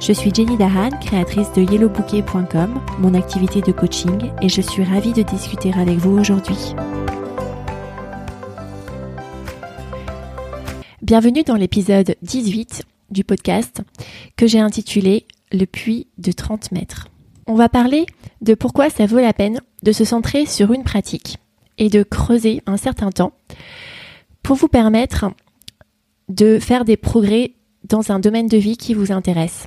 Je suis Jenny Dahan, créatrice de yellowbouquet.com, mon activité de coaching, et je suis ravie de discuter avec vous aujourd'hui. Bienvenue dans l'épisode 18 du podcast que j'ai intitulé Le puits de 30 mètres. On va parler de pourquoi ça vaut la peine de se centrer sur une pratique et de creuser un certain temps pour vous permettre de faire des progrès dans un domaine de vie qui vous intéresse.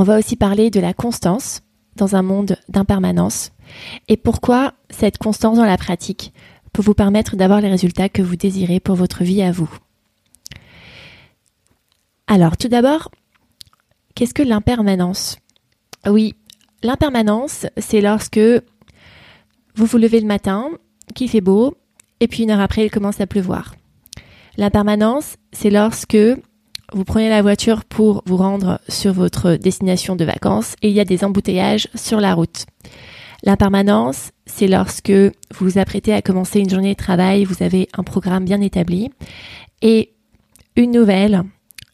On va aussi parler de la constance dans un monde d'impermanence et pourquoi cette constance dans la pratique peut vous permettre d'avoir les résultats que vous désirez pour votre vie à vous? Alors, tout d'abord, qu'est-ce que l'impermanence? Oui, l'impermanence, c'est lorsque vous vous levez le matin, qu'il fait beau, et puis une heure après, il commence à pleuvoir. L'impermanence, c'est lorsque vous prenez la voiture pour vous rendre sur votre destination de vacances et il y a des embouteillages sur la route. L'impermanence, c'est lorsque vous vous apprêtez à commencer une journée de travail, vous avez un programme bien établi et une nouvelle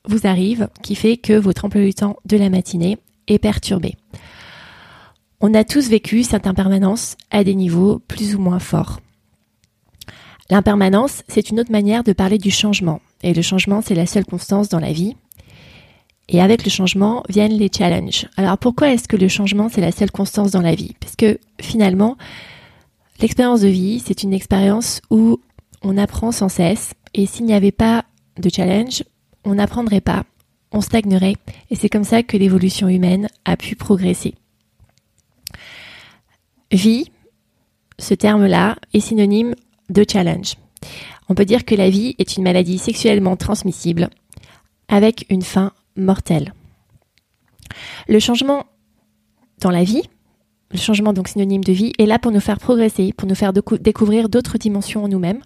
vous arrive qui fait que votre emploi du temps de la matinée est perturbé. On a tous vécu cette impermanence à des niveaux plus ou moins forts. L'impermanence, c'est une autre manière de parler du changement. Et le changement, c'est la seule constance dans la vie. Et avec le changement viennent les challenges. Alors pourquoi est-ce que le changement, c'est la seule constance dans la vie? Parce que finalement, l'expérience de vie, c'est une expérience où on apprend sans cesse. Et s'il n'y avait pas de challenge, on n'apprendrait pas, on stagnerait. Et c'est comme ça que l'évolution humaine a pu progresser. Vie, ce terme-là, est synonyme de challenge. On peut dire que la vie est une maladie sexuellement transmissible avec une fin mortelle. Le changement dans la vie, le changement donc synonyme de vie, est là pour nous faire progresser, pour nous faire découvrir d'autres dimensions en nous-mêmes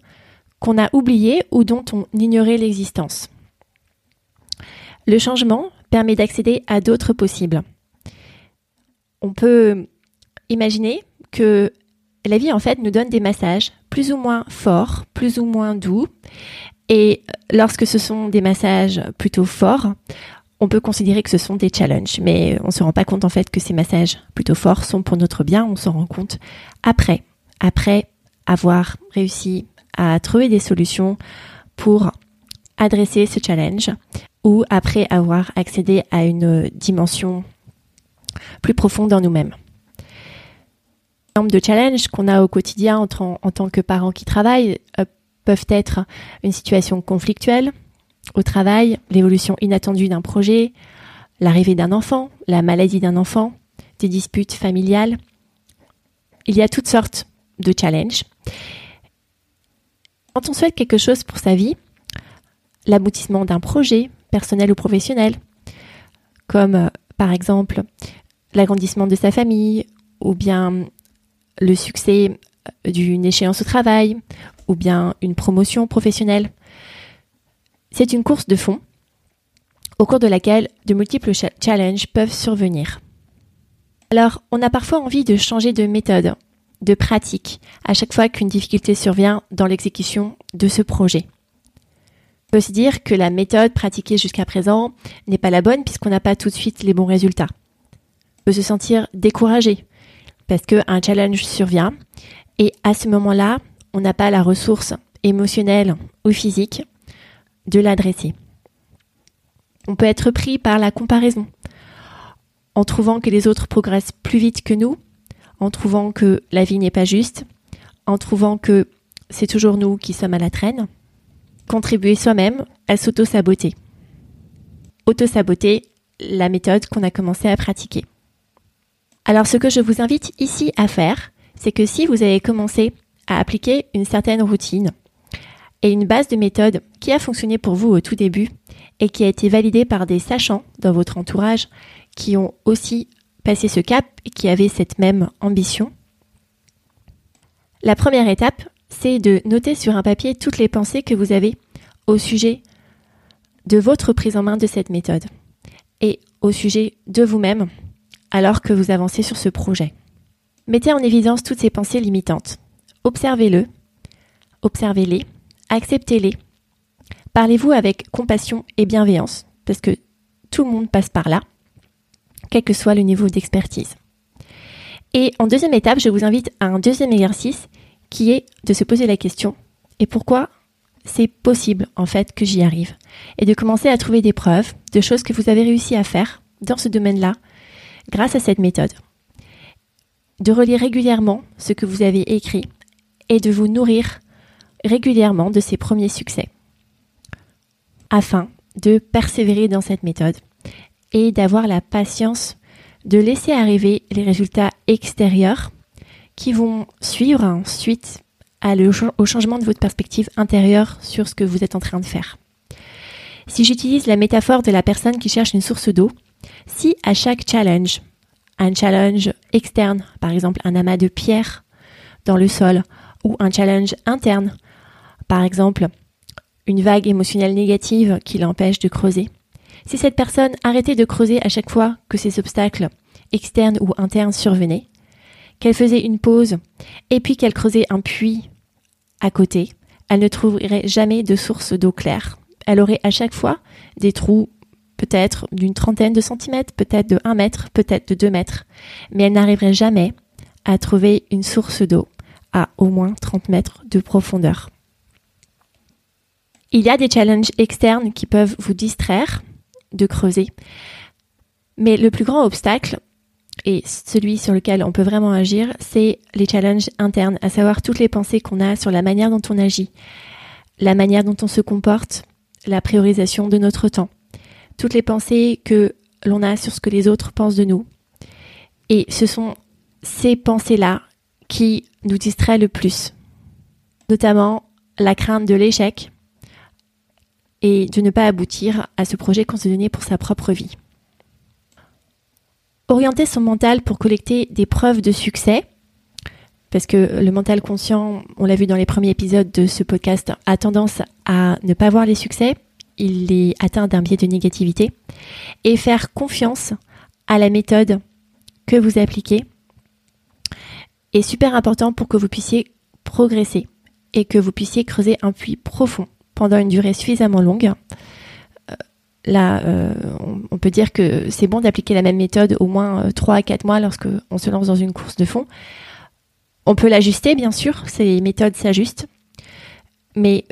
qu'on a oubliées ou dont on ignorait l'existence. Le changement permet d'accéder à d'autres possibles. On peut imaginer que la vie en fait nous donne des massages plus ou moins forts, plus ou moins doux. Et lorsque ce sont des massages plutôt forts, on peut considérer que ce sont des challenges, mais on se rend pas compte en fait que ces massages plutôt forts sont pour notre bien, on s'en rend compte après, après avoir réussi à trouver des solutions pour adresser ce challenge ou après avoir accédé à une dimension plus profonde en nous-mêmes de challenges qu'on a au quotidien en, tant que parents qui travaillent euh, peuvent être une situation conflictuelle au travail, l'évolution inattendue d'un projet, l'arrivée d'un enfant, la maladie d'un enfant, des disputes familiales. Il y a toutes sortes de challenges. Quand on souhaite quelque chose pour sa vie, l'aboutissement d'un projet, personnel ou professionnel, comme euh, par exemple l'agrandissement de sa famille ou bien le succès d'une échéance au travail ou bien une promotion professionnelle. C'est une course de fond au cours de laquelle de multiples challenges peuvent survenir. Alors, on a parfois envie de changer de méthode, de pratique, à chaque fois qu'une difficulté survient dans l'exécution de ce projet. On peut se dire que la méthode pratiquée jusqu'à présent n'est pas la bonne puisqu'on n'a pas tout de suite les bons résultats. On peut se sentir découragé parce qu'un challenge survient et à ce moment-là, on n'a pas la ressource émotionnelle ou physique de l'adresser. On peut être pris par la comparaison en trouvant que les autres progressent plus vite que nous, en trouvant que la vie n'est pas juste, en trouvant que c'est toujours nous qui sommes à la traîne. Contribuer soi-même à s'auto-saboter. Auto-saboter la méthode qu'on a commencé à pratiquer. Alors ce que je vous invite ici à faire, c'est que si vous avez commencé à appliquer une certaine routine et une base de méthode qui a fonctionné pour vous au tout début et qui a été validée par des sachants dans votre entourage qui ont aussi passé ce cap et qui avaient cette même ambition. La première étape, c'est de noter sur un papier toutes les pensées que vous avez au sujet de votre prise en main de cette méthode et au sujet de vous-même alors que vous avancez sur ce projet. Mettez en évidence toutes ces pensées limitantes. Observez-le, observez-les, acceptez-les. Parlez-vous avec compassion et bienveillance, parce que tout le monde passe par là, quel que soit le niveau d'expertise. Et en deuxième étape, je vous invite à un deuxième exercice qui est de se poser la question et pourquoi c'est possible en fait que j'y arrive? Et de commencer à trouver des preuves de choses que vous avez réussi à faire dans ce domaine-là grâce à cette méthode. De relire régulièrement ce que vous avez écrit et de vous nourrir régulièrement de ces premiers succès afin de persévérer dans cette méthode et d'avoir la patience de laisser arriver les résultats extérieurs qui vont suivre ensuite au changement de votre perspective intérieure sur ce que vous êtes en train de faire. Si j'utilise la métaphore de la personne qui cherche une source d'eau, si à chaque challenge, un challenge externe, par exemple un amas de pierres dans le sol, ou un challenge interne, par exemple une vague émotionnelle négative qui l'empêche de creuser, si cette personne arrêtait de creuser à chaque fois que ces obstacles externes ou internes survenaient, qu'elle faisait une pause et puis qu'elle creusait un puits à côté, elle ne trouverait jamais de source d'eau claire. Elle aurait à chaque fois des trous peut-être d'une trentaine de centimètres, peut-être de 1 mètre, peut-être de 2 mètres, mais elle n'arriverait jamais à trouver une source d'eau à au moins 30 mètres de profondeur. Il y a des challenges externes qui peuvent vous distraire de creuser, mais le plus grand obstacle, et celui sur lequel on peut vraiment agir, c'est les challenges internes, à savoir toutes les pensées qu'on a sur la manière dont on agit, la manière dont on se comporte, la priorisation de notre temps, toutes les pensées que l'on a sur ce que les autres pensent de nous. Et ce sont ces pensées-là qui nous distraient le plus, notamment la crainte de l'échec et de ne pas aboutir à ce projet qu'on s'est donné pour sa propre vie. Orienter son mental pour collecter des preuves de succès, parce que le mental conscient, on l'a vu dans les premiers épisodes de ce podcast, a tendance à ne pas voir les succès, il est atteint d'un biais de négativité, et faire confiance à la méthode que vous appliquez est super important pour que vous puissiez progresser et que vous puissiez creuser un puits profond pendant une durée suffisamment longue. Là, euh, on, peut dire que c'est bon d'appliquer la même méthode au moins 3 euh, à 4 mois lorsque on se lance dans une course de fond. On peut l'ajuster, bien sûr, ces méthodes s'ajustent, mais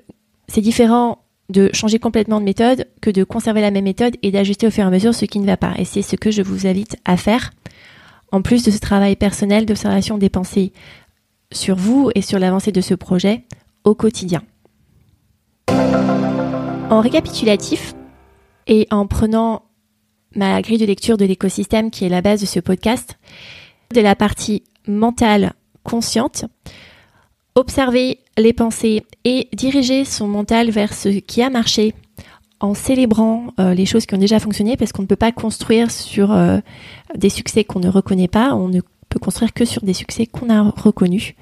c'est différent de changer complètement de méthode que de conserver la même méthode et d'ajuster au fur et à mesure ce qui ne va pas. Et c'est ce que je vous invite à faire, en plus de ce travail personnel d'observation des pensées sur vous et sur l'avancée de ce projet au quotidien. En récapitulatif, et en prenant ma grille de lecture de l'écosystème qui est la base de ce podcast, de la partie mentale consciente, observer les pensées et diriger son mental vers ce qui a marché en célébrant euh, les choses qui ont déjà fonctionné parce qu'on ne peut pas construire sur euh, des succès qu'on ne reconnaît pas, on ne peut construire que sur des succès qu'on a reconnus.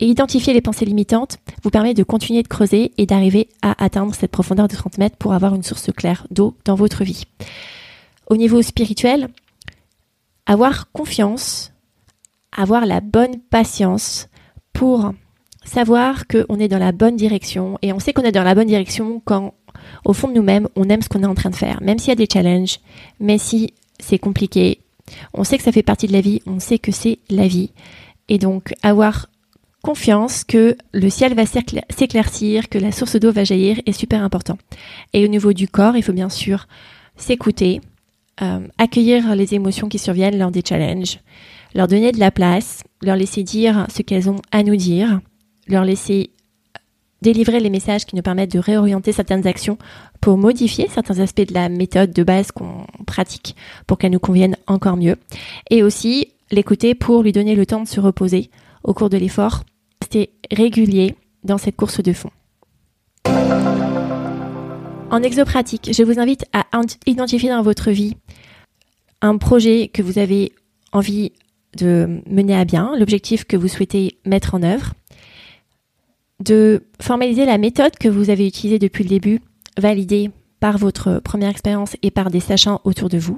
Et identifier les pensées limitantes vous permet de continuer de creuser et d'arriver à atteindre cette profondeur de 30 mètres pour avoir une source claire d'eau dans votre vie. Au niveau spirituel, avoir confiance, avoir la bonne patience pour savoir qu'on est dans la bonne direction. Et on sait qu'on est dans la bonne direction quand, au fond de nous-mêmes, on aime ce qu'on est en train de faire. Même s'il y a des challenges, même si c'est compliqué, on sait que ça fait partie de la vie, on sait que c'est la vie. Et donc, avoir confiance que le ciel va s'éclaircir, que la source d'eau va jaillir est super important. Et au niveau du corps, il faut bien sûr s'écouter, euh, accueillir les émotions qui surviennent lors des challenges, leur donner de la place, leur laisser dire ce qu'elles ont à nous dire, leur laisser délivrer les messages qui nous permettent de réorienter certaines actions pour modifier certains aspects de la méthode de base qu'on pratique pour qu'elle nous convienne encore mieux. Et aussi l'écouter pour lui donner le temps de se reposer au cours de l'effort. Restez régulier dans cette course de fond. En exopratique, je vous invite à identifier dans votre vie un projet que vous avez envie de mener à bien, l'objectif que vous souhaitez mettre en œuvre, de formaliser la méthode que vous avez utilisée depuis le début, validée par votre première expérience et par des sachants autour de vous.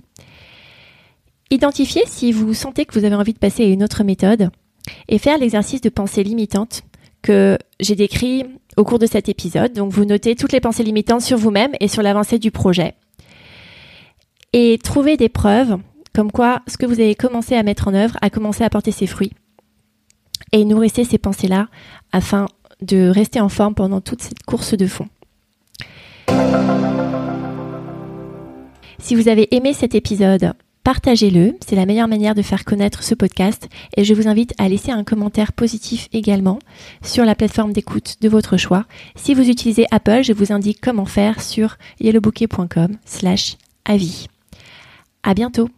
Identifiez si vous sentez que vous avez envie de passer à une autre méthode et faire l'exercice de pensée limitante que j'ai décrit au cours de cet épisode. Donc vous notez toutes les pensées limitantes sur vous-même et sur l'avancée du projet. Et trouver des preuves comme quoi ce que vous avez commencé à mettre en œuvre a commencé à porter ses fruits. Et nourrissez ces pensées-là afin de rester en forme pendant toute cette course de fond. Si vous avez aimé cet épisode, partagez-le, c'est la meilleure manière de faire connaître ce podcast et je vous invite à laisser un commentaire positif également sur la plateforme d'écoute de votre choix. Si vous utilisez Apple, je vous indique comment faire sur yellowbouquet.com slash avis. À bientôt!